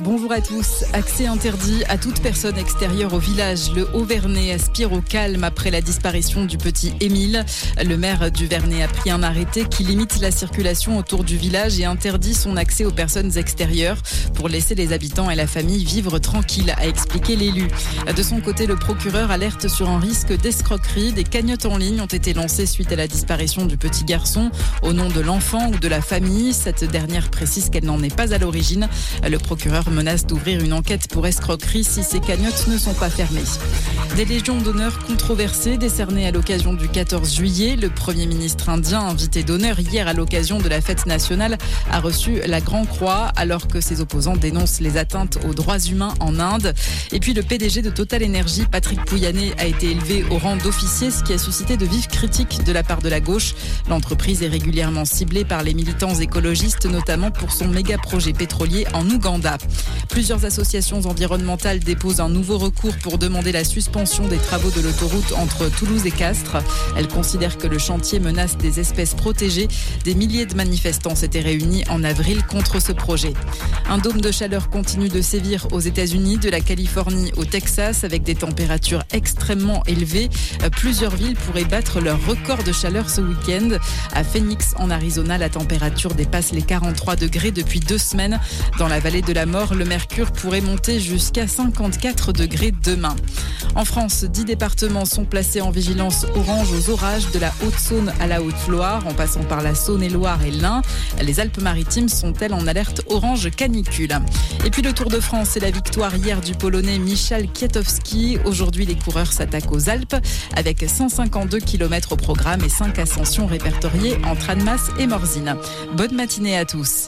Bonjour à tous. Accès interdit à toute personne extérieure au village. Le Haut-Vernay aspire au calme après la disparition du petit Émile. Le maire du Vernay a pris un arrêté qui limite la circulation autour du village et interdit son accès aux personnes extérieures pour laisser les habitants et la famille vivre tranquilles, a expliqué l'élu. De son côté, le procureur alerte sur un risque d'escroquerie. Des cagnottes en ligne ont été lancées suite à la disparition du petit garçon au nom de l'enfant ou de la famille. Cette dernière précise qu'elle n'en est pas à l'origine. Le procureur menace d'ouvrir une enquête pour escroquerie si ces cagnottes ne sont pas fermées. Des légions d'honneur controversées décernées à l'occasion du 14 juillet. Le Premier ministre indien, invité d'honneur hier à l'occasion de la fête nationale, a reçu la Grand Croix alors que ses opposants dénoncent les atteintes aux droits humains en Inde. Et puis le PDG de Total Energy, Patrick Pouyanné, a été élevé au rang d'officier, ce qui a suscité de vives critiques de la part de la gauche. L'entreprise est régulièrement ciblée par les militants écologistes, notamment pour son méga projet projets pétroliers en Ouganda. Plusieurs associations environnementales déposent un nouveau recours pour demander la suspension des travaux de l'autoroute entre Toulouse et Castres. Elles considèrent que le chantier menace des espèces protégées. Des milliers de manifestants s'étaient réunis en avril contre ce projet. Un dôme de chaleur continue de sévir aux États-Unis, de la Californie au Texas, avec des températures extrêmement élevées. Plusieurs villes pourraient battre leur record de chaleur ce week-end. À Phoenix, en Arizona, la température dépasse les 43 degrés depuis 200 dans la vallée de la mort, le mercure pourrait monter jusqu'à 54 degrés demain. En France, 10 départements sont placés en vigilance orange aux orages de la Haute-Saône à la Haute-Loire, en passant par la Saône-et-Loire et, l'Ain. Les Alpes-Maritimes sont-elles en alerte orange canicule? Et puis le Tour de France et la victoire hier du Polonais Michal Kietowski. Aujourd'hui, les coureurs s'attaquent aux Alpes avec 152 km au programme et 5 ascensions répertoriées entre Annemasse et Morzine. Bonne matinée à tous.